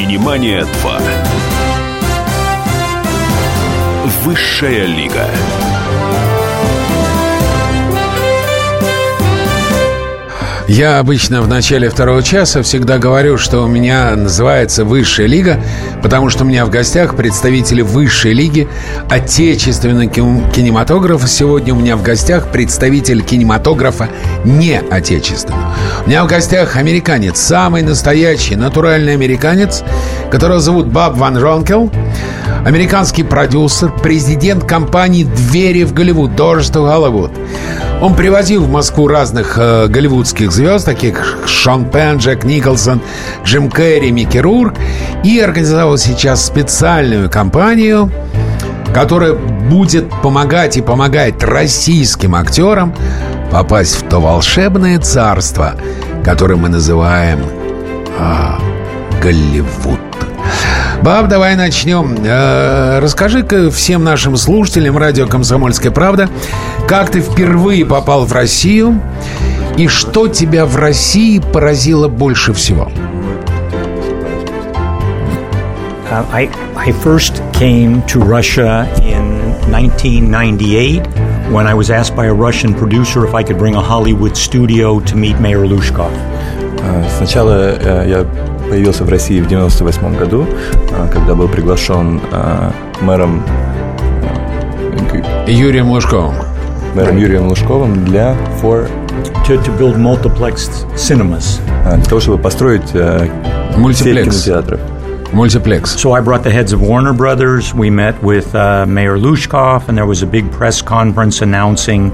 Синемания 2. Высшая лига. Я обычно в начале второго часа всегда говорю, что у меня называется высшая лига, потому что у меня в гостях представители высшей лиги отечественного кинематографа. Сегодня у меня в гостях представитель кинематографа не отечественного. У меня в гостях американец, самый настоящий, натуральный американец, которого зовут Баб Ван Ронкел. Американский продюсер, президент компании «Двери в Голливуд», «Doors Hollywood». Он привозил в Москву разных э, голливудских звезд, таких Шон Пен, Джек Николсон, Джим Керри, Микки Рурк, и организовал сейчас специальную кампанию, которая будет помогать и помогает российским актерам попасть в то волшебное царство, которое мы называем а, Голливуд. Баб, давай начнем. Э, расскажи-ка всем нашим слушателям радио «Комсомольская правда», как ты впервые попал в Россию и что тебя в России поразило больше всего? Uh, I, I first came to Russia in 1998 when I was asked by a Russian producer if I could bring a Hollywood studio to meet Mayor Lushkov. Uh, сначала uh, я появился в России в 98 году, когда был приглашен мэром Юрием Лужковым. Мэром Юрием Лужковым для for to, to build multiplex cinemas. Для того, чтобы построить мультиплекс кинотеатров. Multiplex. So I brought the heads of Warner Brothers. We met with uh, Mayor Lushkov, and there was a big press conference announcing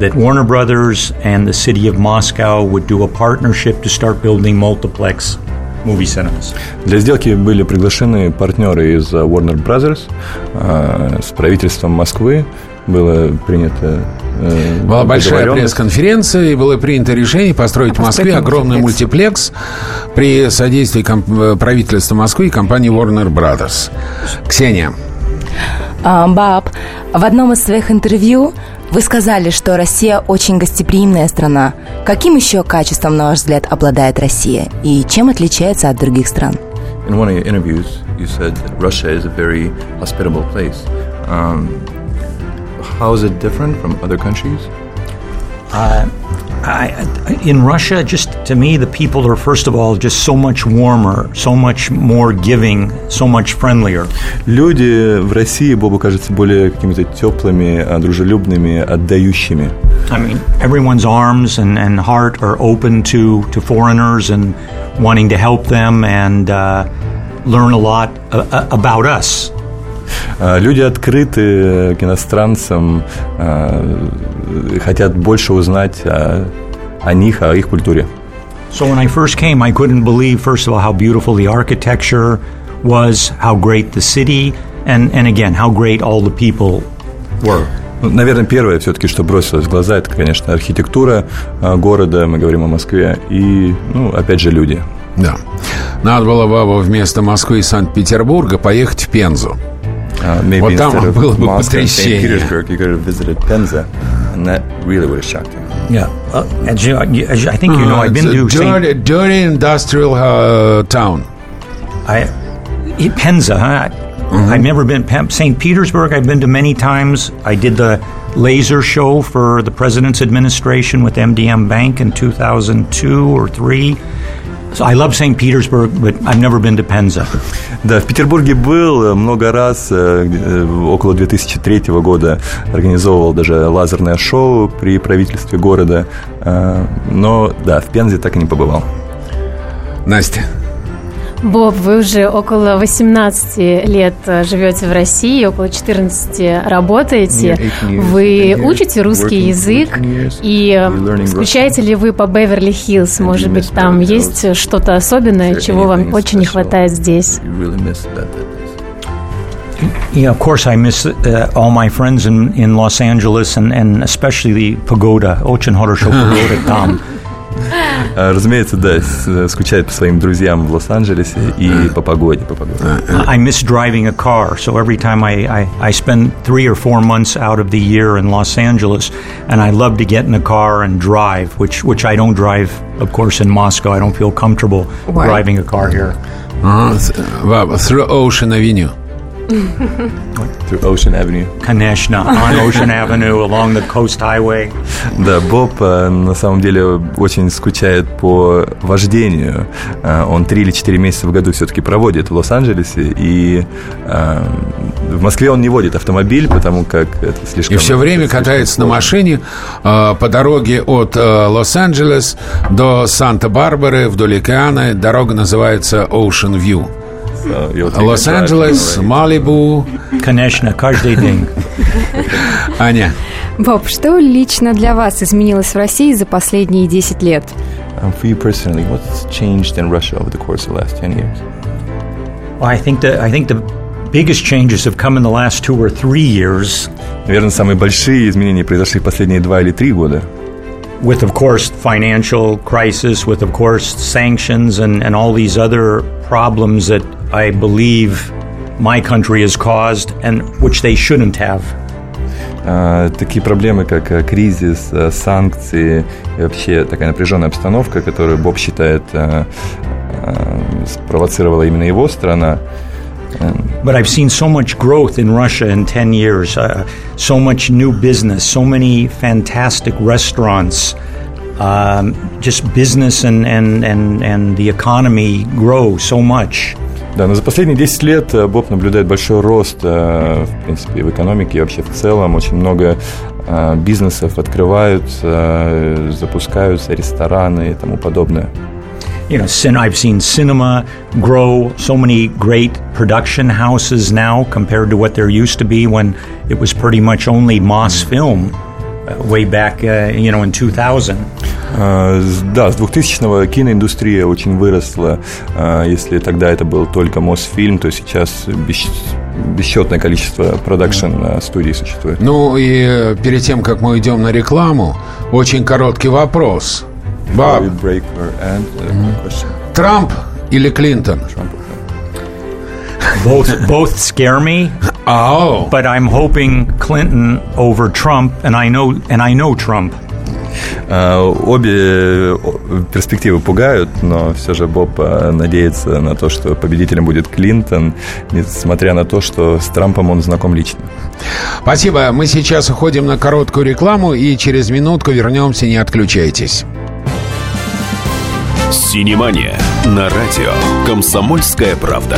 that Warner Brothers and the city of Moscow would do a partnership to start building multiplex movie cinemas. Для сделки были приглашены партнеры из Warner Brothers, с правительством Москвы было принято была большая пресс-конференция, и было принято решение построить в Москве огромный мультиплекс при содействии правительства Москвы и компании Warner Brothers. Ксения. А, Баб, в одном из своих интервью вы сказали, что Россия очень гостеприимная страна. Каким еще качеством, на ваш взгляд, обладает Россия? И чем отличается от других стран? In one of your interviews, you said that Russia is a very hospitable place. Um, how is it different from other countries? Uh, I, in Russia, just to me, the people are first of all just so much warmer, so much more giving, so much friendlier. Люди в России, Бобу кажется, более какими-то теплыми, дружелюбными, отдающими. I mean, everyone's arms and, and heart are open to, to foreigners and wanting to help them and uh, learn a lot uh, about us. Люди открыты к иностранцам, хотят больше узнать о, о них, о их культуре. So when I first came, I couldn't believe, first of all, how beautiful the architecture was, how great the city, and, and again, how great all the people were. Ну, наверное, первое все-таки, что бросилось в глаза, это, конечно, архитектура города, мы говорим о Москве, и, ну, опять же, люди. Да. Надо было бы вместо Москвы и Санкт-Петербурга поехать в Пензу. Uh, maybe well, instead of Moscow, St. Petersburg, you could have visited Penza, and that really would have shocked you. Yeah, uh, you, you, I think you know. I've been mm, to dirty, Saint- dirty industrial uh, town. I Penza. Huh? Mm-hmm. I've never been St. Petersburg. I've been to many times. I did the laser show for the president's administration with MDM Bank in 2002 or three, So I love St. Petersburg, but I've never been to Penza. Да, в Петербурге был много раз, э, около 2003 года организовывал даже лазерное шоу при правительстве города, э, но да, в Пензе так и не побывал. Настя. Боб, вы уже около 18 лет живете в России, около 14 работаете. Вы учите русский язык и скучаете ли вы по Беверли-Хиллз? Может быть, там есть что-то особенное, чего вам очень не хватает здесь? Yeah, of course, I miss uh, all my friends in, in Los Angeles and, and especially the pagoda. Очень хорошо погода там. Разумеется, да, скучает по своим друзьям в Лос-Анджелесе и по погоде, по погоде. I miss driving a car, so every time I, I, I spend three or four months out of the year in Los Angeles, and I love to get in a car and drive, which, which I don't drive, of course, in Moscow. I don't feel comfortable Why? driving a car here. Uh, through Ocean Avenue. Through Ocean Avenue. Kaneshna on Ocean Avenue along the Coast Highway. Да, Боб э, на самом деле очень скучает по вождению. Э, он три или четыре месяца в году все-таки проводит в Лос-Анджелесе, и э, в Москве он не водит автомобиль, потому как это слишком... И все время катается на машине по дороге от Лос-Анджелес до Санта-Барбары вдоль океана. Дорога называется Ocean View. Лос-Анджелес, Малибу. Конечно, каждый день. Аня. Боб, что лично для вас изменилось в России за последние 10 лет? Um, for you personally, what's changed in Russia over the course of the last 10 years? Well, I think that I think the biggest changes have come in the last two or three years. Наверное, самые большие изменения произошли в последние два или три года. With, of course, financial crisis, with, of course, sanctions and, and all these other problems that I believe my country has caused and which they shouldn't have. Uh, такие проблемы, как uh, кризис, uh, санкции и вообще такая напряженная обстановка, которую Боб считает спровоцировала именно его страна. But I've seen so much growth in Russia in 10 years, uh, so much new business, so many fantastic restaurants. Um, just business and, and, and, and the economy grow so much. Да, но за последние 10 лет э, Боб наблюдает большой рост, э, в принципе, в экономике и вообще в целом. Очень много э, бизнесов открываются, запускаются, рестораны и тому подобное. You know, I've seen cinema grow, so many great production houses now compared to what there used to be when it was pretty much only Moss film. way back, uh, you know, in 2000. Uh, да, с 2000-го киноиндустрия очень выросла. Uh, если тогда это был только Мосфильм, то сейчас бесч... бесчетное количество продакшн-студий существует. Ну и э, перед тем, как мы идем на рекламу, очень короткий вопрос. Баб, Трамп или Клинтон? Both, both scare me. Oh. But I'm hoping Clinton over Trump, and I know, and I know Trump. Uh, обе перспективы пугают, но все же Боб надеется на то, что победителем будет Клинтон, несмотря на то, что с Трампом он знаком лично. Спасибо. Мы сейчас уходим на короткую рекламу и через минутку вернемся. Не отключайтесь. Синемания на радио «Комсомольская правда».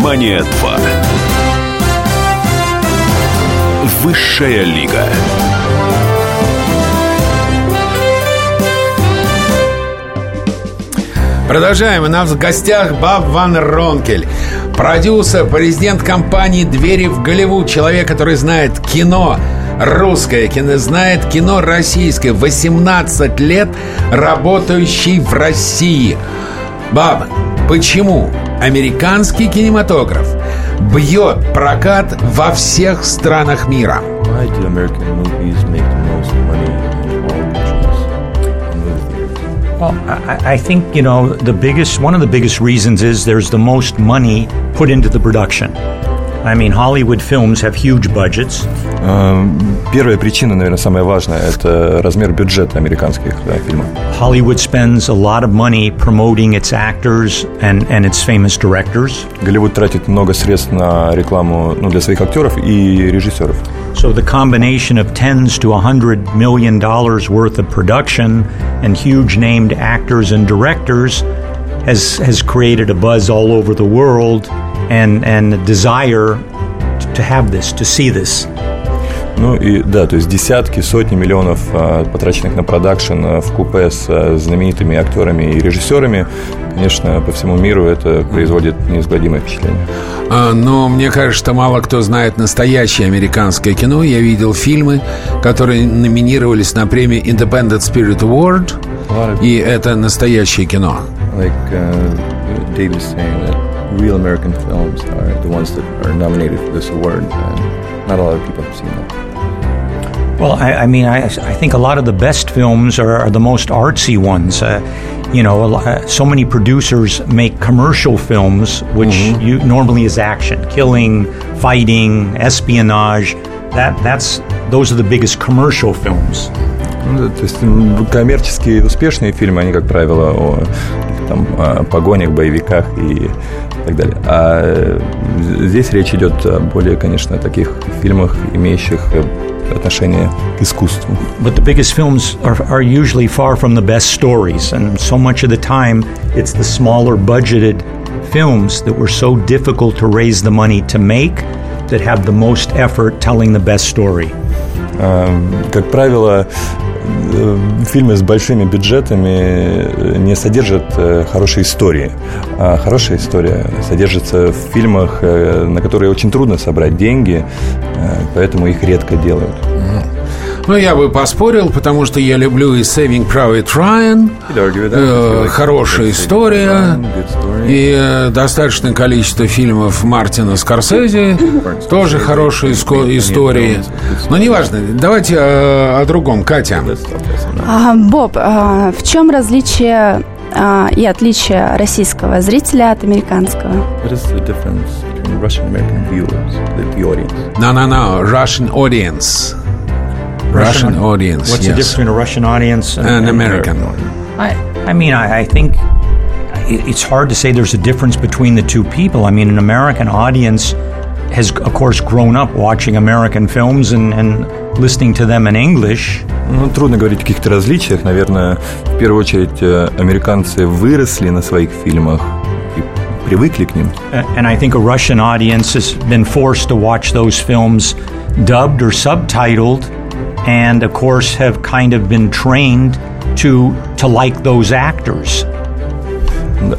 Синемания 2. Высшая лига. Продолжаем. У нас в гостях Баб Ван Ронкель. Продюсер, президент компании «Двери в Голливуд». Человек, который знает кино, русское кино, знает кино российское. 18 лет работающий в России. Баб, почему американский кинематограф бьет прокат во всех странах мира? Why do American movies make the most money Well, I, I, think, you know, the biggest, one of the biggest reasons is there's the most money put into the production. I mean, Hollywood films have huge budgets. Первая причина, наверное, самая важная, это размер бюджета американских да, фильмов. Hollywood spends a lot of money promoting its actors and, and its famous directors. Голливуд тратит много средств на рекламу ну, для своих актеров и режиссеров. So the combination of tens to a hundred million dollars worth of production and huge named actors and directors has has created a buzz all over the world and and a desire to have this, to see this. Ну и да, то есть десятки, сотни миллионов а, потраченных на продакшн а, в купе с а, знаменитыми актерами и режиссерами, конечно, по всему миру это производит неизгладимое впечатление. А, но мне кажется, мало кто знает настоящее американское кино. Я видел фильмы, которые номинировались на премию Independent Spirit Award, и это настоящее кино. Like uh, Dave is saying that real American films are the ones that are nominated for this award, and not a lot of people have seen them. Well, I, I mean, I, I, think a lot of the best films are, are the most artsy ones. Uh, you know, lot, uh, so many producers make commercial films, which mm-hmm. you, normally is action, killing, fighting, espionage. That that's those are the biggest commercial films. Ну, то есть коммерческие успешные фильмы, они, как правило, о там, погонях, боевиках и так далее. А здесь речь идет о более, конечно, таких фильмах, имеющих отношение к искусству. But the biggest films are, are usually far from the best stories, and so much of the time it's the smaller budgeted films that were so difficult to raise the money to make that have the most effort telling the best story. Как правило, фильмы с большими бюджетами не содержат хорошей истории. А хорошая история содержится в фильмах, на которые очень трудно собрать деньги, поэтому их редко делают. Ну, я бы поспорил, потому что я люблю и Saving Private Ryan, э, хорошая история, и э, достаточное количество фильмов Мартина Скорсезе, тоже хорошие истории. Но неважно, давайте э, о другом. Катя. А, Боб, а, в чем различие а, и отличие российского зрителя от американского? No, no, no. Russian audience. Russian, Russian audience. What's yes. the difference between a Russian audience and, and American? I, I mean, I, I think it's hard to say there's a difference between the two people. I mean, an American audience has, of course, grown up watching American films and, and listening to them in English. Ну, трудно говорить о каких-то различиях. Наверное, в первую очередь, американцы выросли на своих фильмах и привыкли к ним. And I think a Russian audience has been forced to watch those films dubbed or subtitled and of course have kind of been trained to, to like those actors.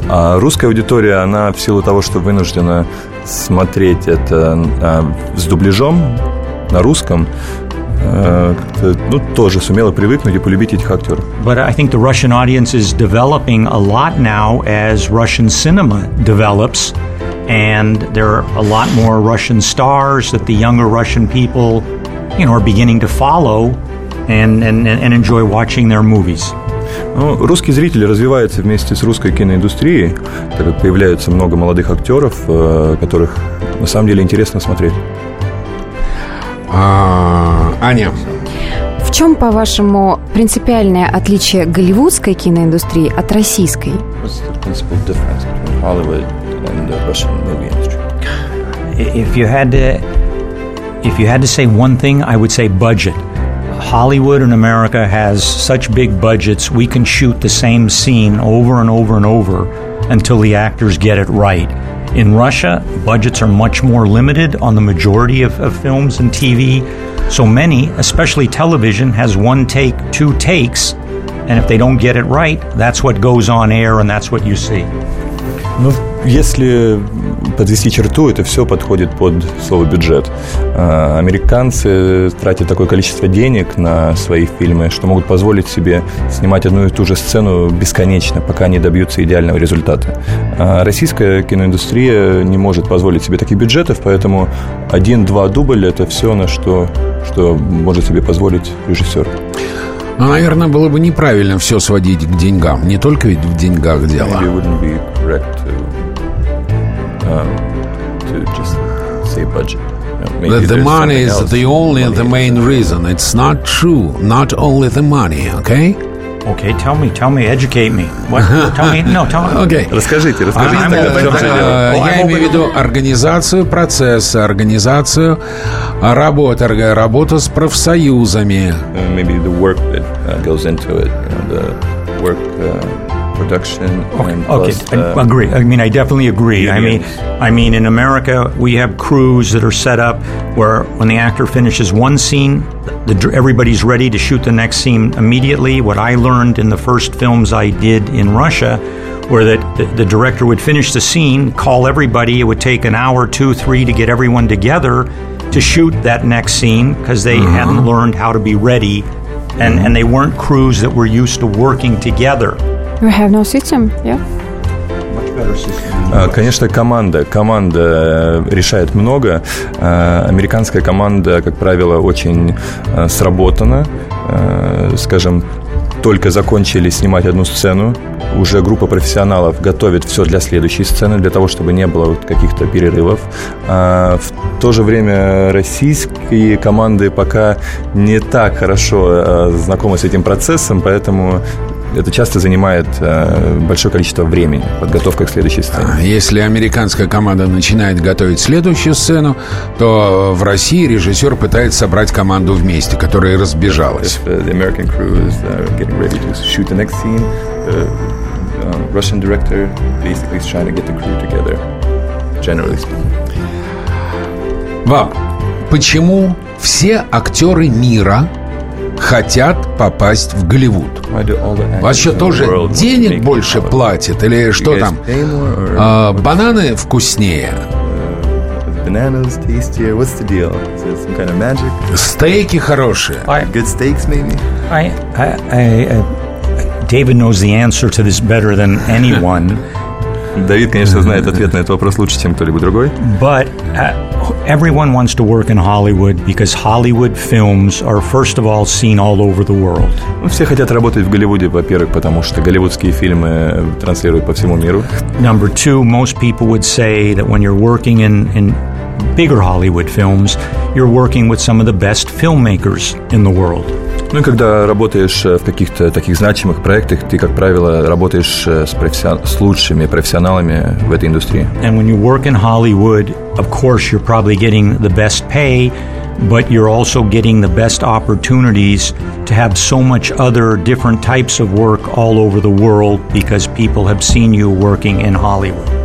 А русская аудитория, она в силу того, что вынуждена смотреть это а, с дубляжом на русском, а, ну, тоже сумела привыкнуть и полюбить этих актеров. But I think the Russian audience is developing a lot now as Russian cinema develops, and there are a lot more Russian stars that the younger Russian people you know, are beginning to follow and, and, and enjoy watching their movies. Ну, русский зритель развивается вместе с русской киноиндустрией, так как появляются много молодых актеров, э, которых на самом деле интересно смотреть. А, Аня. В чем, по-вашему, принципиальное отличие голливудской киноиндустрии от российской? If you had to If you had to say one thing, I would say budget. Hollywood in America has such big budgets, we can shoot the same scene over and over and over until the actors get it right. In Russia, budgets are much more limited on the majority of, of films and TV. So many, especially television, has one take, two takes, and if they don't get it right, that's what goes on air and that's what you see. Если подвести черту, это все подходит под слово бюджет. А, американцы тратят такое количество денег на свои фильмы, что могут позволить себе снимать одну и ту же сцену бесконечно, пока не добьются идеального результата. А российская киноиндустрия не может позволить себе таких бюджетов, поэтому один-два дубля – это все, на что, что может себе позволить режиссер. Ну, наверное, было бы неправильно все сводить к деньгам. Не только ведь в деньгах дело. That the money is the only the main reason. It's not true. Not only the money, okay? Okay, tell me, tell me, educate me. What? Tell me, no, tell me. Okay. Расскажите, расскажите. тогда, в чем же дело. Я имею в виду организацию процесса, организацию работы, работу с профсоюзами. Maybe the work that goes into it, the work production. Okay, and okay. plus, I uh, agree. I mean, I definitely agree. I mean, I mean, in America, we have crews that are set up where when the actor finishes one scene, the, everybody's ready to shoot the next scene immediately. What I learned in the first films I did in Russia were that the, the director would finish the scene, call everybody. It would take an hour, two, three to get everyone together to shoot that next scene because they hadn't learned how to be ready. And, and they weren't crews that were used to working together. We have no system, yeah? А, Конечно, команда. Команда э, решает много. А, Американская команда, как правило, очень э, сработана. Э, Скажем, только закончили снимать одну сцену, уже группа профессионалов готовит все для следующей сцены, для того, чтобы не было вот каких-то перерывов. А в то же время российские команды пока не так хорошо знакомы с этим процессом, поэтому это часто занимает э, большое количество времени, подготовка к следующей сцене. Если американская команда начинает готовить следующую сцену, то в России режиссер пытается собрать команду вместе, которая разбежалась. Uh, uh, uh, Russian director basically is trying to get the crew together, generally speaking. Баб, почему все актеры мира хотят попасть в Голливуд? Вас что, тоже денег больше платят? Или что там? А, бананы вкуснее? Стейки хорошие? Good steaks, maybe? I, I, I, uh, David knows the answer to this better than anyone, Давид, конечно, знает ответ на этот вопрос лучше, чем кто-либо другой. but uh, everyone wants to work in Hollywood because Hollywood films are, first of all, seen all over the world. Ну, все хотят работать в Голливуде, во-первых, потому что голливудские фильмы транслируют по всему миру. Number two, most people would say that when you're working in, in bigger Hollywood films, you're working with some of the best filmmakers in the world. Ну и когда работаешь э, в каких-то таких значимых проектах, ты, как правило, работаешь э, с, профессион- с лучшими профессионалами в этой индустрии. And when you work in Hollywood, of course, you're probably getting the best pay, but you're also getting the best opportunities to have so much other different types of work all over the world because people have seen you working in Hollywood.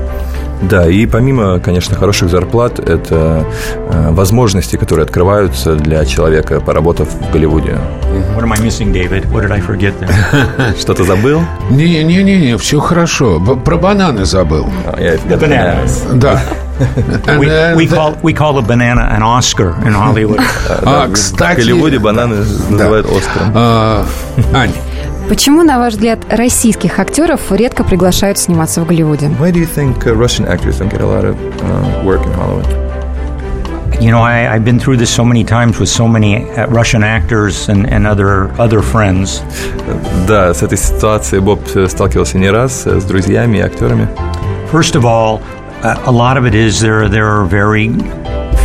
Да, и помимо, конечно, хороших зарплат, это э, возможности, которые открываются для человека, поработав в Голливуде. What am I missing, David? What did I forget there? Что-то забыл? Не-не-не, все хорошо. Про бананы забыл. А, Bananas. Да. We, call we call a banana an Oscar in Hollywood. А, В кстати... Голливуде бананы называют Оскаром. а, Ань, Почему, на ваш взгляд, российских актеров редко приглашают сниматься в Голливуде? Why do you think uh, Russian actors don't get a lot of uh, work in Hollywood? You know, I, I've been through this so many times with so many uh, Russian actors and, and other other friends. Да, с этой ситуацией Боб э, сталкивался не раз э, с друзьями и актерами. First of all, uh, a lot of it is there there are very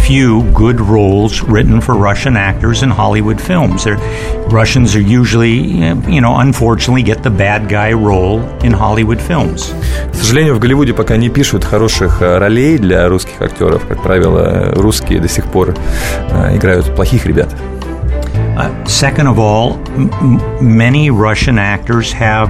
few good roles written for Russian actors in Hollywood films. They're, Russians are usually, you know, unfortunately, get the bad guy role in Hollywood films. К сожалению, в Голливуде пока не пишут хороших э, ролей для русских актеров. Как правило, э, русские до сих пор э, играют плохих ребят. Uh, second of all, m- m- many Russian actors have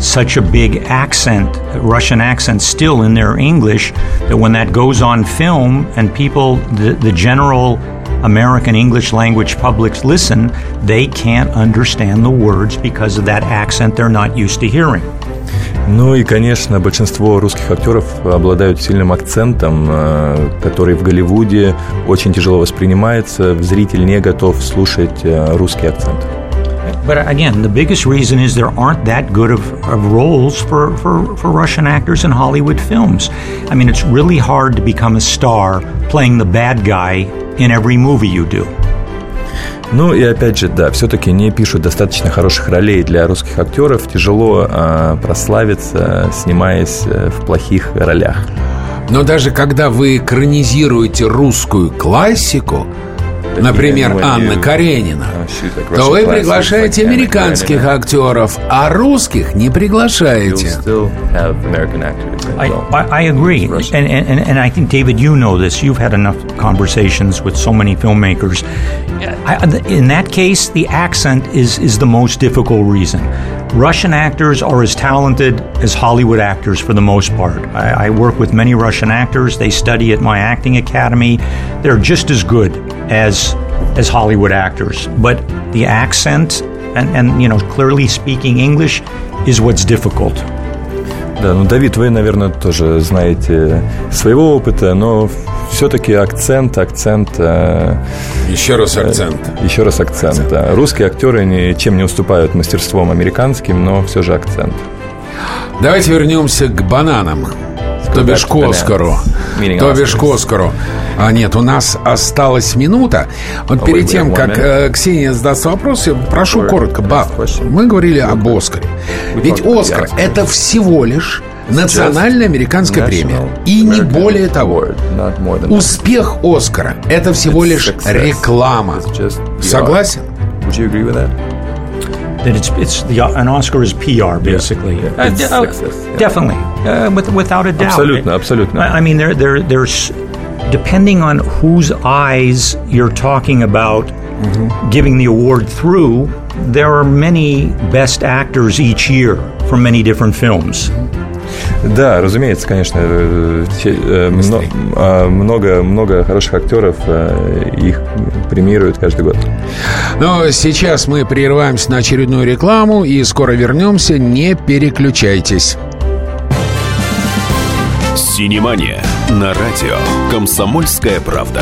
such a big accent, Russian accent still in their English, that when that goes on film and people, the, the general American English language publics listen, they can't understand the words because of that accent they're not used to hearing. Ну и, конечно, большинство русских актеров обладают сильным акцентом, э, который в Голливуде очень тяжело воспринимается. Зритель не готов слушать э, русский акцент. But again, the biggest reason is there aren't that good of, of roles for, for, for Russian actors in Hollywood films. I mean, it's really hard to become a star playing the bad guy in every movie you do. Ну и опять же, да, все-таки не пишут достаточно хороших ролей для русских актеров. Тяжело э, прославиться, снимаясь э, в плохих ролях. но даже когда вы экранизируете русскую классику, например, Анна Каренина, uh, то вы приглашаете американских актеров, а русских не приглашаете. I, agree. And, and, and I think, David, you know this. You've had enough conversations with so many filmmakers. I, in that case, the accent is, is the most difficult reason. Russian actors are as talented as Hollywood actors for the most part. I, I, work with many Russian actors. They study at my acting academy. They're just as good as as Hollywood actors. But the accent and, and you know clearly speaking English is what's difficult. Да, ну, Давид, вы, наверное, тоже знаете своего опыта, но все-таки акцент, акцент... Э, еще раз акцент. Э, еще раз акцент, акцент. Да. Русские актеры ничем не уступают мастерством американским, но все же акцент. Давайте вернемся к бананам. То бишь к Оскару. То бишь к Оскару. А нет, у нас осталась минута. Вот перед тем, как э, Ксения задаст вопрос, я прошу коротко, Баб, мы говорили об Оскаре. Ведь Оскар – это всего лишь национальная американская премия. И не более того. Успех Оскара – это всего лишь реклама. Согласен? that it's it's the an Oscar is PR basically. Yeah, uh, uh, yeah. Definitely, uh, with, without a doubt. Absolutely, absolutely. I, I mean, there there there's depending on whose eyes you're talking about mm-hmm. giving the award through. There are many best actors each year from many different films. Mm-hmm. Да, разумеется, конечно, э, э, много, много хороших актеров, э, их премируют каждый год. Но сейчас мы прерываемся на очередную рекламу и скоро вернемся, не переключайтесь. Синемания на радио «Комсомольская правда».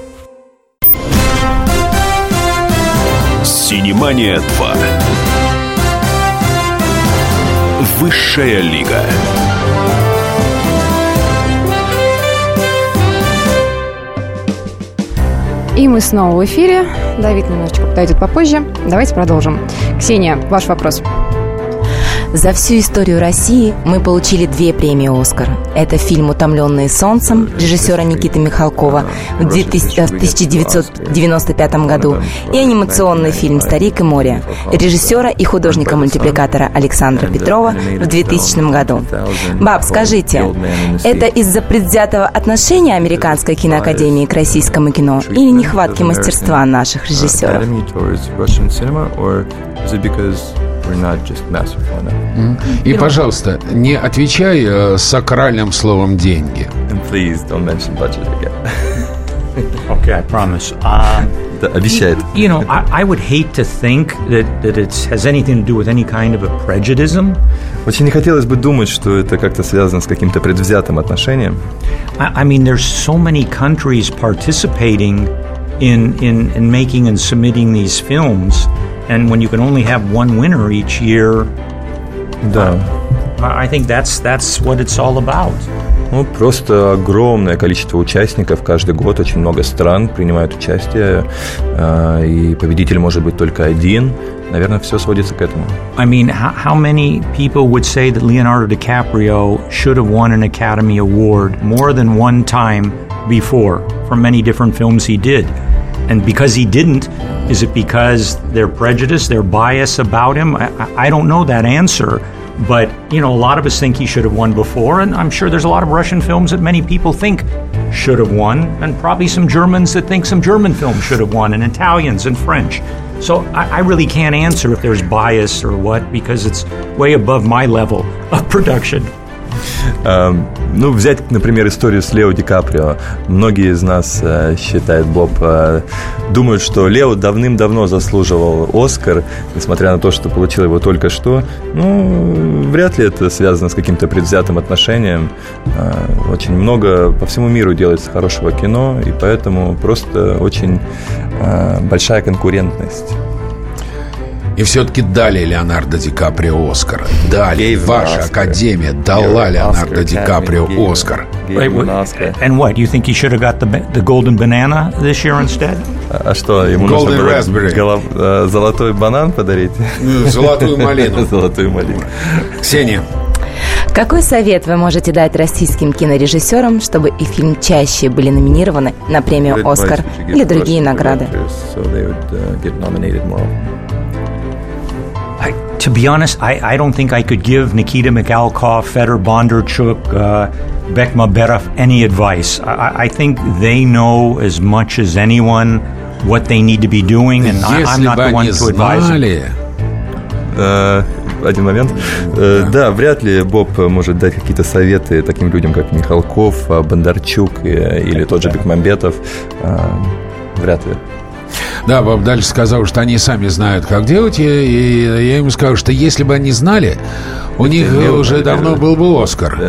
Синемания 2. Высшая лига. И мы снова в эфире. Давид немножечко подойдет попозже. Давайте продолжим. Ксения, ваш вопрос. За всю историю России мы получили две премии «Оскар». Это фильм «Утомленные солнцем» режиссера Никиты Михалкова в 1995 году и анимационный фильм «Старик и море» режиссера и художника-мультипликатора Александра Петрова в 2000 году. Баб, скажите, это из-за предвзятого отношения Американской киноакадемии к российскому кино или нехватки мастерства наших режиссеров? Mm-hmm. И, пожалуйста, не отвечай э, сакральным словом «деньги». And please don't mention budget again. okay, I promise. Um, обещает. You, you know, I, I would hate to think that, that it has anything to do with any kind of a prejudice. Очень не хотелось бы думать, что это как-то связано с каким-то предвзятым отношением. I, I mean, there's so many countries participating in, in, in making and submitting these films – and when you can only have one winner each year, да. I think that's that's what it's all about. Ну, просто огромное количество участников каждый год, очень много стран принимают участие, и победитель может быть только один. Наверное, все сводится к этому. I mean, how, how many people would say that Leonardo DiCaprio should have won an Academy Award more than one time before for many different films he did? And because he didn't, is it because they're prejudiced, they're biased about him? I, I, don't know that answer. But, you know, a lot of us think he should have won before, and I'm sure there's a lot of Russian films that many people think should have won, and probably some Germans that think some German films should have won, and Italians and French. So I, I really can't answer if there's bias or what, because it's way above my level of production. Ну, взять, например, историю с Лео Ди Каприо. Многие из нас считают, Боб, думают, что Лео давным-давно заслуживал Оскар, несмотря на то, что получил его только что. Ну, вряд ли это связано с каким-то предвзятым отношением. Очень много по всему миру делается хорошего кино, и поэтому просто очень большая конкурентность. И все-таки дали Леонардо Ди Каприо Оскар. Дали. Ваша Академия дала Леонардо Ди Каприо Оскар. And what? You think he should have got the, the golden banana this year instead? А что, ему Golden нужно было raspberry. голов- э, золотой банан подарить? Ну, Золотую малину. Золотую малину. Ксения. Какой совет вы можете дать российским кинорежиссерам, чтобы их фильм чаще были номинированы на премию «Оскар» или другие награды? I, to be honest, I, I don't think I could give Nikita Mikhalkov, Fedor Bondarchuk, uh, Beck Mabetov any advice. I, I think they know as much as anyone what they need to be doing, and I, I'm Если not бы the one они to advise them. знали, Э, Один момент. Э, Да, вряд ли Боб может дать какие-то советы таким людям, как Михалков, э, Бондарчук э, или тот же Бекмамбетов. Э, Вряд ли. Да, Боб дальше сказал, что они сами знают, как делать, и, я им скажу, что если бы они знали, у них уже давно был бы Оскар.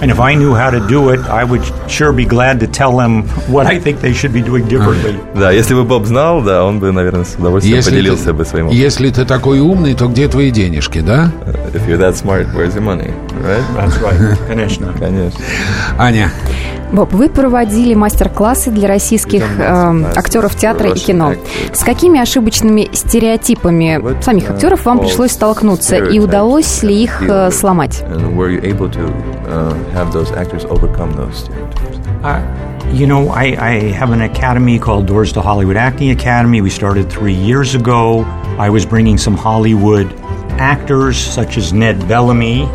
And if I knew how to do it, I would sure be glad to tell them what I think they should be doing differently. Да, если бы Боб знал, да, он бы, наверное, с удовольствием Если поделился ты, бы своим опытом. если ты такой умный, то где твои денежки, да? If you're that smart, where's your money? Right? That's right. Конечно. Конечно. Аня, Боб, вы проводили мастер-классы для российских э, актеров театра и кино. С какими ошибочными стереотипами самих актеров вам пришлось столкнуться и удалось ли их э, сломать? And were you able to uh, have those actors overcome those stereotypes? Uh, you know, I, I have an academy called Doors to Hollywood Acting Academy. We started three years ago. I was bringing some Hollywood actors, such as Ned Bellamy.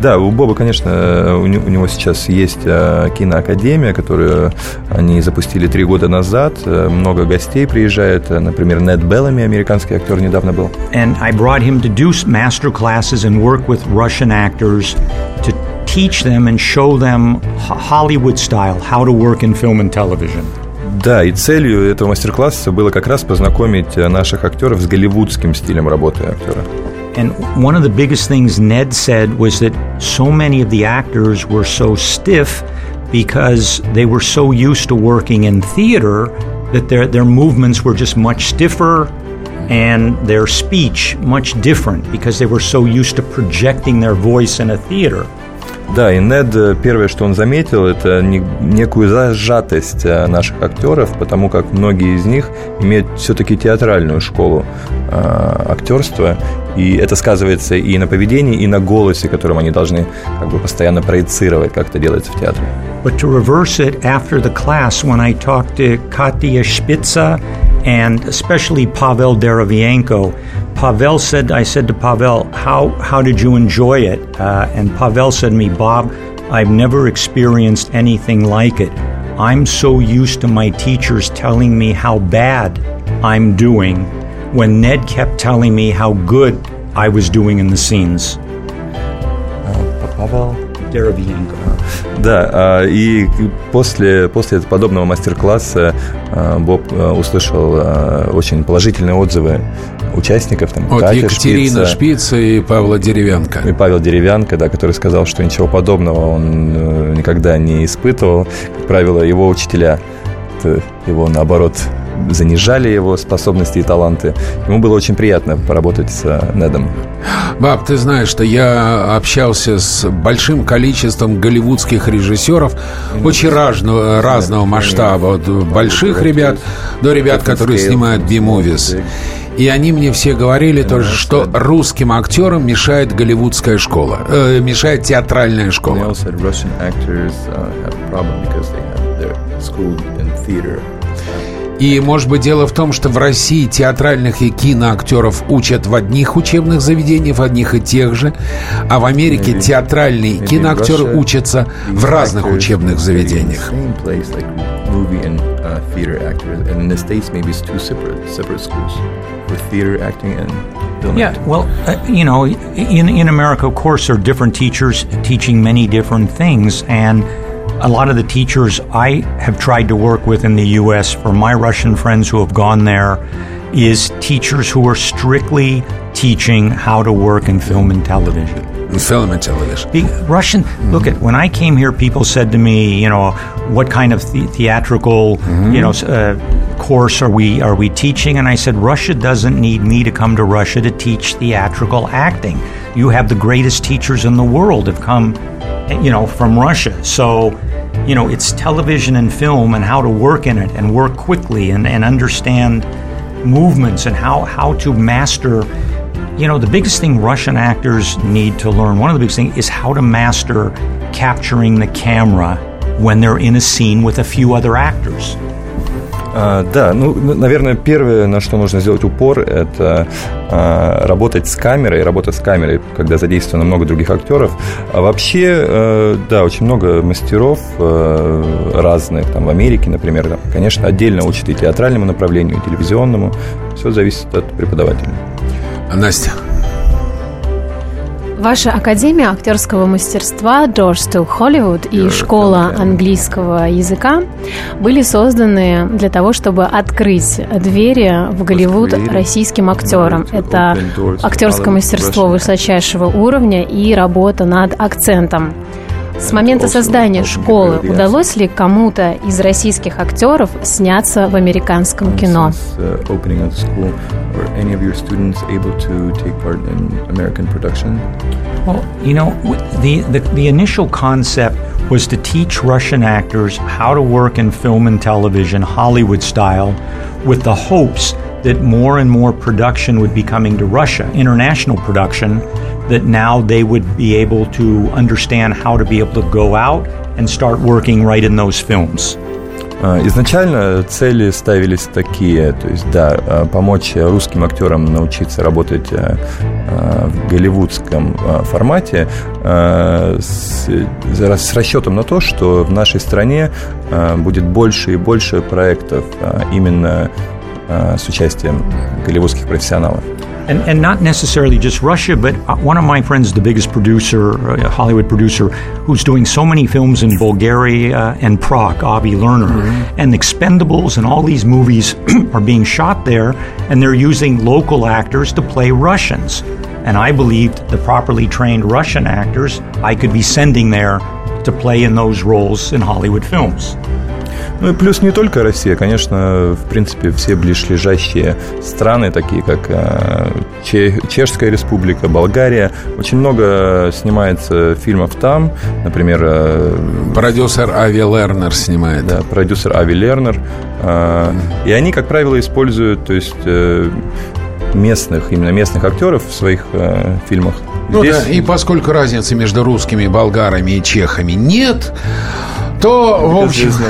Да, у Боба, конечно, у не- у него сейчас есть э, киноакадемия, которую они запустили три года назад. Э, Много гостей приезжает. Например, Нед Беллами, американский актер, недавно был. And I brought him to do master classes and work with Russian actors to teach them and show them Ho- Hollywood style, how to work in film and television. Да, и целью этого мастер-класса было как раз познакомить э, наших актеров с голливудским стилем работы актера. And one of the biggest things Ned said was that so many of the actors were so stiff because they were so used to working in theater that their, their movements were just much stiffer and their speech much different because they were so used to projecting their voice in a theater. Да, и Нед, э, первое, что он заметил, это не- некую зажатость э, наших актеров, потому как многие из них имеют все-таки театральную школу э, актерства, и это сказывается и на поведении, и на голосе, которым они должны как бы постоянно проецировать, как это делается в театре. But to reverse it, after the class, when I talked to Katya Spitza and especially Pavel Derevienko. Pavel said, I said to Pavel, how, how did you enjoy it? Uh, and Pavel said to me, Bob, I've never experienced anything like it. I'm so used to my teachers telling me how bad I'm doing when Ned kept telling me how good I was doing in the scenes. Uh, Pavel Deravienko. Да, а, и после, после подобного мастер-класса а, Боб а, услышал очень положительные отзывы участников. Там, вот Катя Екатерина Шпица Шпица и Павла Деревянко. и Павел Деревянко, да, который сказал, что ничего подобного он э, никогда не испытывал. Как правило, его учителя его, наоборот, занижали его способности и таланты. Ему было очень приятно поработать с э, Недом. Баб, ты знаешь, что я общался с большим количеством голливудских режиссеров очень разного, разного масштаба. От больших ребят до ребят, которые снимают B-movies. И они мне все говорили тоже, что русским актерам мешает голливудская школа, э, мешает театральная школа. И, может быть, дело в том, что в России театральных и киноактеров учат в одних учебных заведениях, в одних и тех же, а в Америке театральные и киноактеры учатся в разных учебных заведениях. Yeah, well, uh, you know, in, in America, of course, there are different teachers teaching many different things, and a lot of the teachers I have tried to work with in the U.S. for my Russian friends who have gone there is teachers who are strictly teaching how to work in film and television. Film and television. The Russian. Mm-hmm. Look at when I came here, people said to me, you know, what kind of the- theatrical, mm-hmm. you know, uh, course are we are we teaching? And I said, Russia doesn't need me to come to Russia to teach theatrical acting. You have the greatest teachers in the world have come, you know, from Russia. So you know, it's television and film and how to work in it and work quickly and, and understand movements and how, how to master. You know, the biggest thing Russian actors need to learn, one of the biggest things, is how to master capturing the camera when they're in a scene with a few other actors. А, да, ну, наверное, первое, на что нужно сделать упор, это а, работать с камерой, работать с камерой, когда задействовано много других актеров. А вообще, а, да, очень много мастеров а, разных, там, в Америке, например, там, конечно, отдельно учат и театральному направлению, и телевизионному. Все зависит от преподавателя. Настя. Ваша Академия актерского мастерства Doors to Hollywood и школа английского языка были созданы для того, чтобы открыть двери в Голливуд российским актерам. Это актерское мастерство высочайшего уровня и работа над акцентом. С момента создания школы удалось ли кому-то из российских актеров сняться в американском кино? Well, you know, the, the, the initial concept was to teach Russian actors how to work in film and television, Hollywood style, with the hopes that more and more production would be coming to Russia, international production, that now they would be able to understand how to be able to go out and start working right in those films. Изначально цели ставились такие, то есть, да, помочь русским актерам научиться работать в голливудском формате с, с расчетом на то, что в нашей стране будет больше и больше проектов именно с участием голливудских профессионалов. And, and not necessarily just Russia, but one of my friends, the biggest producer, a Hollywood producer, who's doing so many films in Bulgaria and Prague, Avi Lerner, mm-hmm. and Expendables and all these movies are being shot there, and they're using local actors to play Russians. And I believed the properly trained Russian actors I could be sending there to play in those roles in Hollywood films. Ну и плюс не только Россия, конечно, в принципе, все ближайшие страны, такие как э, Чешская республика, Болгария. Очень много снимается фильмов там, например... Э, продюсер Ави Лернер снимает. Да, продюсер Ави Лернер. Э, и они, как правило, используют, то есть местных, именно местных актеров в своих э, фильмах. Ну Здесь... да, и поскольку разницы между русскими, болгарами и чехами нет, то, в общем...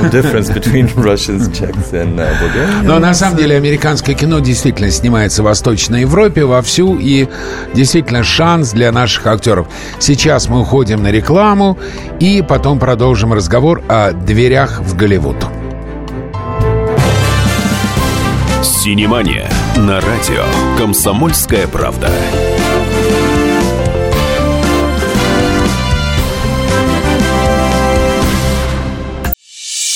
Uh, Но на самом деле американское кино действительно снимается в Восточной Европе вовсю, и действительно шанс для наших актеров. Сейчас мы уходим на рекламу, и потом продолжим разговор о дверях в Голливуд. Синемания на радио «Комсомольская правда».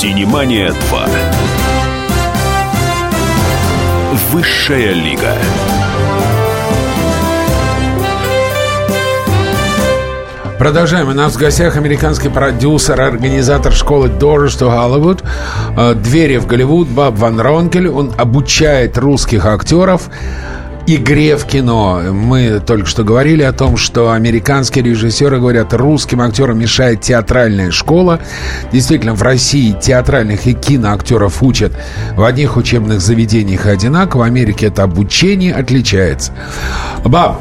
Синемания 2. Высшая лига. Продолжаем. У нас в гостях американский продюсер, организатор школы Doors to Hollywood, двери в Голливуд, Баб Ван Ронкель. Он обучает русских актеров игре в кино. Мы только что говорили о том, что американские режиссеры говорят, русским актерам мешает театральная школа. Действительно, в России театральных и киноактеров учат в одних учебных заведениях одинаково. В Америке это обучение отличается. Баб,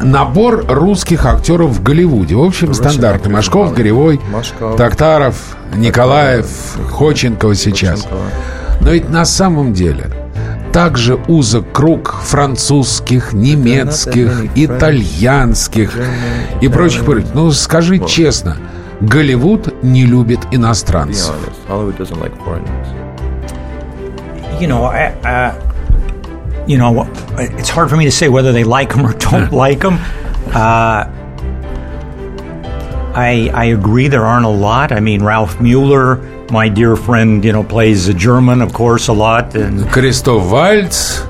набор русских актеров в Голливуде. В общем, стандартный. Машков, Горевой, Машков. Токтаров, Николаев, Ходченкова сейчас. Но ведь на самом деле также узок круг французских, немецких, итальянских и прочих. Ну, скажи честно, Голливуд не любит иностранцев. You know, I, uh, you know, it's hard for me to say whether they like them or don't like them. Uh, I, I agree there aren't a lot. I mean, Ralph Mueller my dear friend, you know, plays German, of course, a lot. And Christoph Waltz.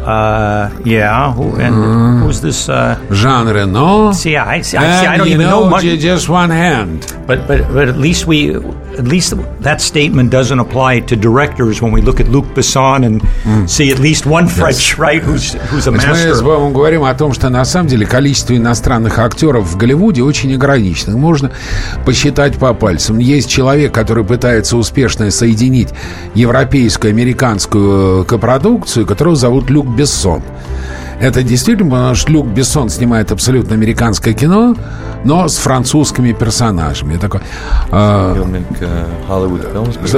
Uh, yeah, who, and mm. who's this? Uh, Jean Reno. See, I, see, I, see, I don't even know, know much. Just one hand. But but but at least we at least that statement doesn't apply to directors when we look at Luc Besson and mm. see at least one French, yes. right, who's, who's a master. Мы с вами говорим о том, что на самом деле количество иностранных актеров в Голливуде очень ограничено. Можно посчитать по пальцам. Есть человек, который пытается успешно соединить европейскую, американскую копродукцию, которого зовут Люк Бессон. Это действительно, потому что Люк Бессон снимает абсолютно американское кино, но с французскими персонажами. Такой, э,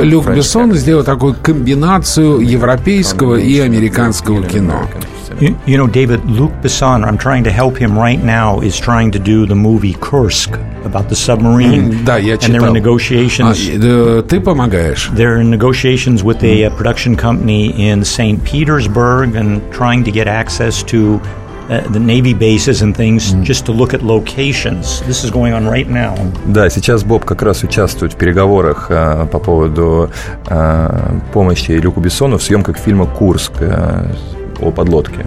Люк Бессон сделал такую комбинацию европейского и американского кино. You, you, know, David, Luc Besson, I'm trying to help him right now, is trying to do the movie Kursk about the submarine. Да, я читал. And they're in negotiations. А, ты помогаешь? They're in negotiations with a, a production company in St. Petersburg and trying to get access to uh, the Navy bases and things mm. just to look at locations. This is going on right now. Да, сейчас Боб как раз участвует в переговорах э, по поводу э, помощи Люку Бессону в съемках фильма «Курск». Э, о подлодке.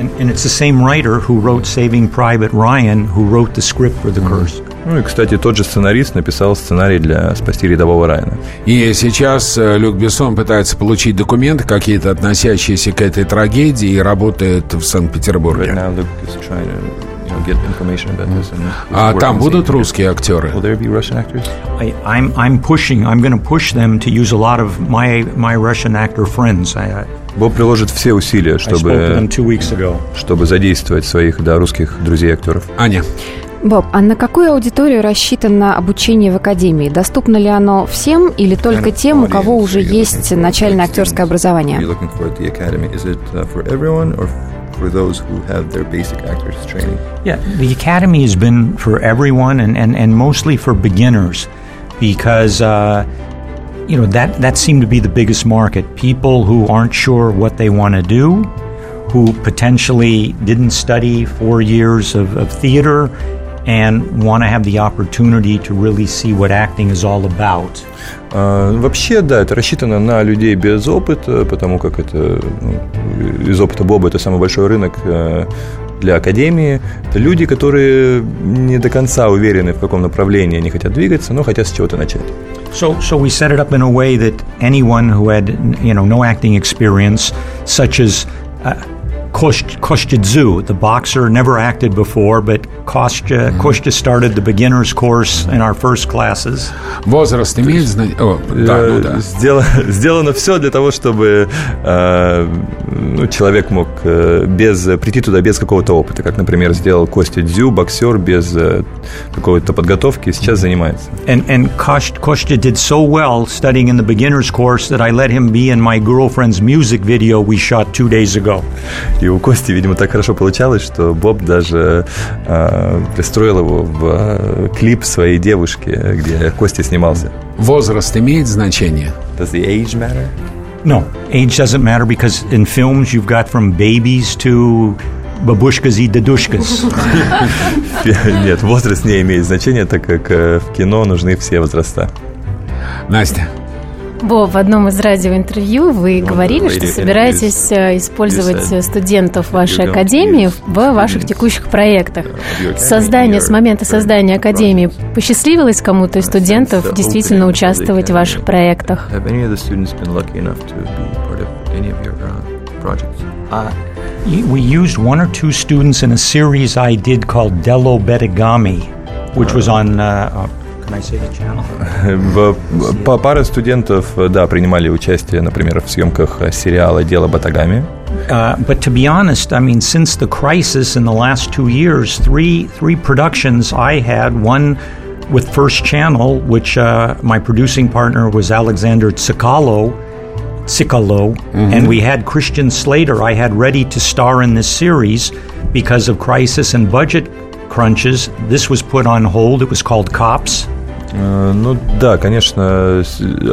And, and it's the same writer who wrote Saving Private Ryan, who wrote the script for The Curse. Ну и, кстати, тот же сценарист написал сценарий для «Спасти рядового Райана». И сейчас э, Люк Бессон пытается получить документы какие-то, относящиеся к этой трагедии, и работает в Санкт-Петербурге. Right а там будут русские актеры? I, I'm, I'm pushing, I'm going to push them to use a lot of my, my Russian actor friends. I, Боб приложит все усилия, чтобы, чтобы задействовать своих да, русских друзей-актеров. Аня. Боб, а на какую аудиторию рассчитано обучение в академии? Доступно ли оно всем или только тем, у кого уже есть начальное актерское образование? for those who have their basic actors training? Yeah, the academy has been for everyone and, and, and mostly for beginners because uh, you know that that seemed to be the biggest market. People who aren't sure what they want to do, who potentially didn't study four years of, of theater and want to have the opportunity to really see what acting is all about. Uh, вообще, да, это рассчитано на людей без опыта, потому как это ну, из опыта Боба это самый большой рынок uh, для академии. Это люди, которые не до конца уверены, в каком направлении они хотят двигаться, но хотят с чего-то начать. So, so we set it up in a way that anyone who had, you know, no acting experience, such as uh, Kostya the boxer, never acted before, but Kostya, mm-hmm. Kostya started the beginner's course in our first classes. Возраст имеет значение? О, да, ну да. Сделано, сделано все для того, чтобы э, ну, человек мог э, без, прийти туда без какого-то опыта, как, например, сделал Костя Дзю, боксер без э, какой-то подготовки, сейчас занимается. And, and Kostya did so well studying in the beginner's course that I let him be in my girlfriend's music video we shot two days ago. И у Кости, видимо, так хорошо получалось, что Боб даже э, пристроил его в э, клип своей девушки, где Костя снимался. Возраст имеет значение? Does the age matter? No, age doesn't matter because in films you've got from babies to бабушкас и дедушкас. Нет, возраст не имеет значения, так как в кино нужны все возраста. Настя. Боб, в одном из радиоинтервью вы говорили, что собираетесь э, использовать студентов вашей академии в ваших текущих проектах. Создание, с момента создания академии посчастливилось кому-то из студентов действительно участвовать в ваших проектах? we used one or two students in a series I did called Dello Betagami, which was on uh, Пара студентов, да, принимали участие, например, в съемках сериала «Дело Батагами». Uh, but to be honest, I mean, since the crisis in the last two years, three three productions I had. One with First Channel, which uh, my producing partner was Alexander Tsikalo, Tsikalo, mm-hmm. and we had Christian Slater. I had ready to star in this series because of crisis and budget crunches. This was put on hold. It was called Cops. Э, ну да, конечно,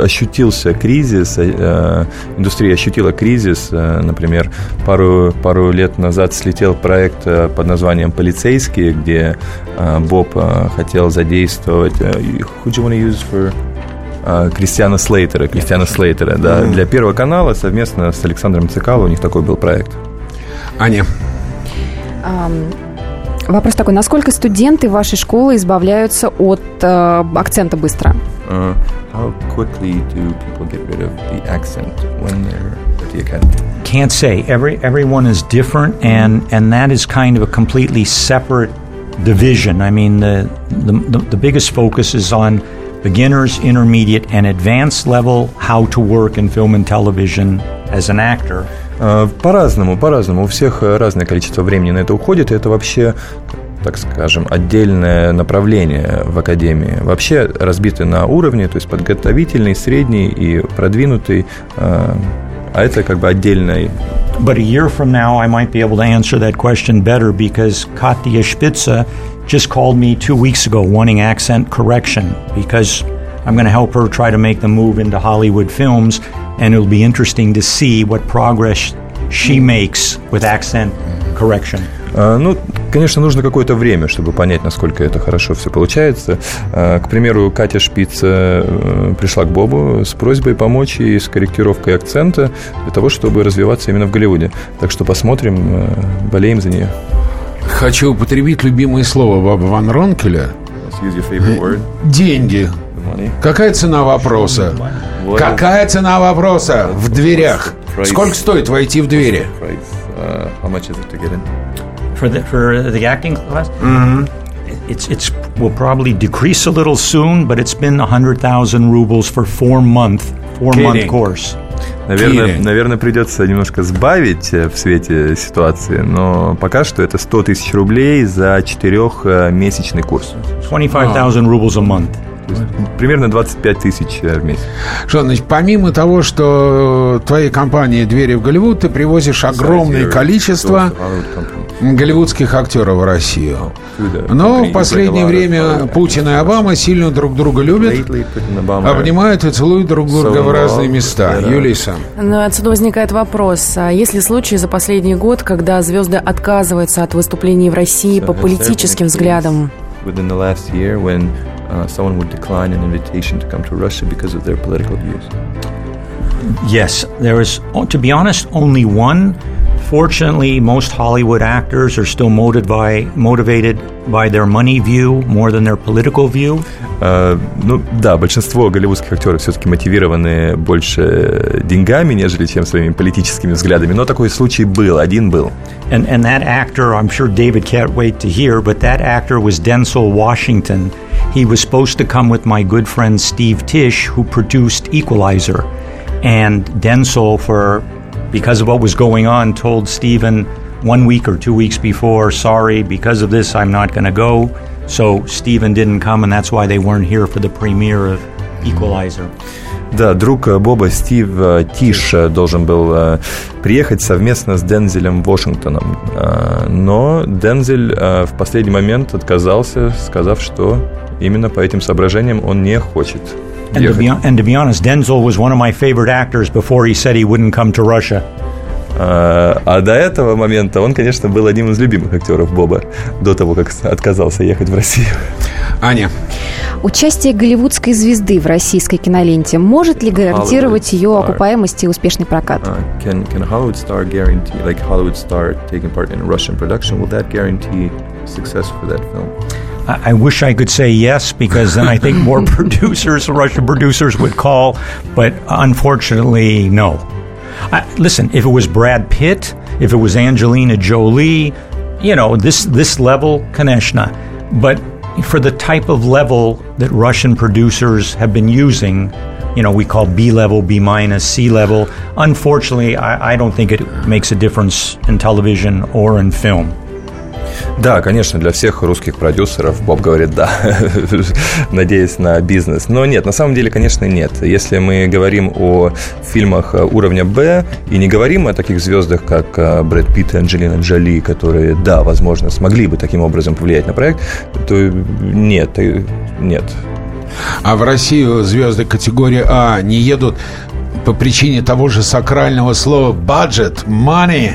ощутился кризис, э, индустрия ощутила кризис. Э, например, пару, пару лет назад слетел проект под названием «Полицейские», где Боб хотел задействовать... Who do you want to use for... Кристиана Слейтера, Кристиана Слейтера, да, для Первого канала совместно с Александром Цикало у них такой был проект. Аня. Вопрос такой, насколько студенты вашей школы избавляются от э, акцента быстро? Uh, how quickly do people get rid of the accent when they're at the academy? Can't say. Every everyone is different, and and that is kind of a completely separate division. I mean, the the, the biggest focus is on beginners, intermediate, and advanced level how to work in film and television as an actor. Э, по-разному, по-разному. У всех э, разное количество времени на это уходит, и это вообще так скажем, отдельное направление в академии. Вообще разбиты на уровни, то есть подготовительный, средний и продвинутый. Э, а это как бы отдельный. But a year from now, I might be able to answer that question better because Katya Spitza just called me two weeks ago wanting accent correction because I'm going to help her try to make the move into Hollywood films, and it'll be interesting to see what progress she makes with accent correction. А, ну, конечно, нужно какое-то время, чтобы понять, насколько это хорошо все получается. А, к примеру, Катя Шпиц э, пришла к Бобу с просьбой помочь ей с корректировкой акцента для того, чтобы развиваться именно в Голливуде. Так что посмотрим, э, болеем за нее. Хочу употребить любимое слово Баба Ван Ронкеля. Деньги. Какая цена вопроса? Какая цена вопроса в дверях? Сколько стоит войти в двери? For the, for the acting class? Mm-hmm. It's, it's will probably decrease a little soon, but it's been 100,000 rubles for four month, four month course. Наверное, наверное, придется немножко сбавить в свете ситуации, но пока что это 100 тысяч рублей за четырехмесячный курс. 25,000 rubles a month. Примерно 25 тысяч в месяц. Что, значит, помимо того, что твоей компании «Двери в Голливуд», ты привозишь огромное количество голливудских актеров в Россию. Но в последнее время Путин и Обама сильно друг друга любят, обнимают и целуют друг друга в разные места. Юлиса. Но отсюда возникает вопрос. А есть ли случаи за последний год, когда звезды отказываются от выступлений в России по политическим взглядам? within the last year when uh, someone would decline an invitation to come to Russia because of their political views? Yes, there is, to be honest, only one Fortunately, most Hollywood actors are still motivated by, motivated by their money view more than their political view. Uh, ну да, большинство голливудских актеров все-таки мотивированы больше деньгами, нежели чем своими политическими взглядами. Но такой случай был, один был. And, and that actor, I'm sure David can't wait to hear, but that actor was Denzel Washington. He was supposed to come with my good friend Steve Tish, who produced Equalizer. And Denzel, for because of what was going on, told Stephen one week or two weeks before, sorry, because of this, I'm not going to go. So Stephen didn't come, and that's why they weren't here for the premiere of Equalizer. Да, друг Боба Стив Тиш должен был приехать совместно с Дензелем Вашингтоном. Но Дензель в последний момент отказался, сказав, что именно по этим соображениям он не хочет And to, be, and to be honest, Denzel was one of my favorite actors before he said he wouldn't come to Russia. А, а до этого момента он, конечно, был одним из любимых актеров Боба, до того, как отказался ехать в Россию. Аня. Участие голливудской звезды в российской киноленте может ли гарантировать ее окупаемость и успешный прокат? Uh, can, can Hollywood star guarantee, like Hollywood star taking part in a Russian production, will that guarantee success for that film? I wish I could say yes because then I think more producers, Russian producers, would call, but unfortunately, no. I, listen, if it was Brad Pitt, if it was Angelina Jolie, you know, this this level, Kaneshna. But for the type of level that Russian producers have been using, you know, we call B level, B minus, C level. Unfortunately, I, I don't think it makes a difference in television or in film. Да, конечно, для всех русских продюсеров Боб говорит «да», надеясь на бизнес. Но нет, на самом деле, конечно, нет. Если мы говорим о фильмах уровня «Б» и не говорим о таких звездах, как э, Брэд Питт и Анджелина Джоли, которые, да, возможно, смогли бы таким образом повлиять на проект, то нет, э, нет. А в Россию звезды категории А не едут по причине того же сакрального слова «budget», «money»,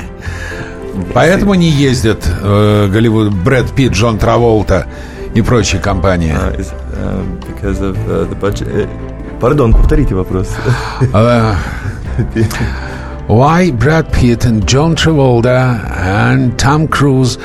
Поэтому не ездят э, Голливуд Брэд Питт, Джон Траволта и прочие компании. Uh, is, uh, because of uh, the budget. Uh, Пардон, повторите вопрос. Uh, why Brad Pitt and John Travolta and Tom Cruise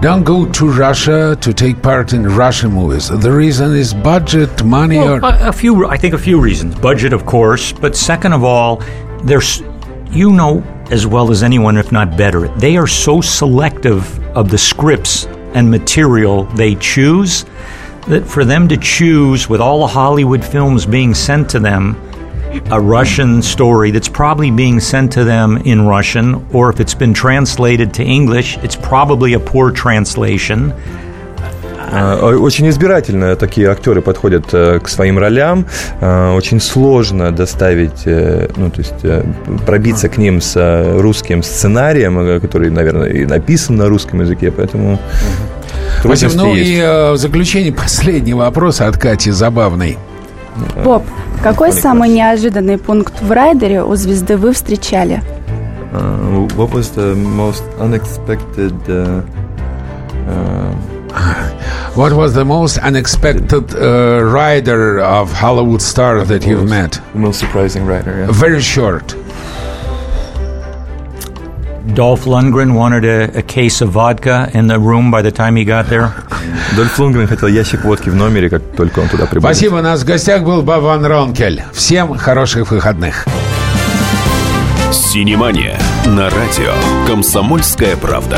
don't go to Russia to take part in Russian movies. The reason is budget, money, well, or a, a few. I think a few reasons. Budget, of course, but second of all, there's you know as well as anyone, if not better. They are so selective of the scripts and material they choose that for them to choose, with all the Hollywood films being sent to them, a Russian story that's probably being sent to them in Russian, or if it's been translated to English, it's probably a poor translation. Э, очень избирательно такие актеры подходят э, к своим ролям. Э, очень сложно доставить, ну, то есть пробиться к ним с русским сценарием, который, наверное, и написан на русском языке, поэтому... Спасибо. Ну есть. и в заключение последний вопрос от Кати забавный. Боб, какой самый неожиданный пункт в райдере у звезды вы встречали? Uh, what was the most unexpected uh, uh, What was the most unexpected uh, rider of Hollywood star that you've met? The most surprising rider, yeah. Very short. Dolph Lundgren wanted a, a, case of vodka in the room by the time he got there. Дольф Лунгрен хотел ящик водки в номере, как только он туда прибыл. Спасибо. У нас в гостях был Бабан Ронкель. Всем хороших выходных. Синемания на радио «Комсомольская правда».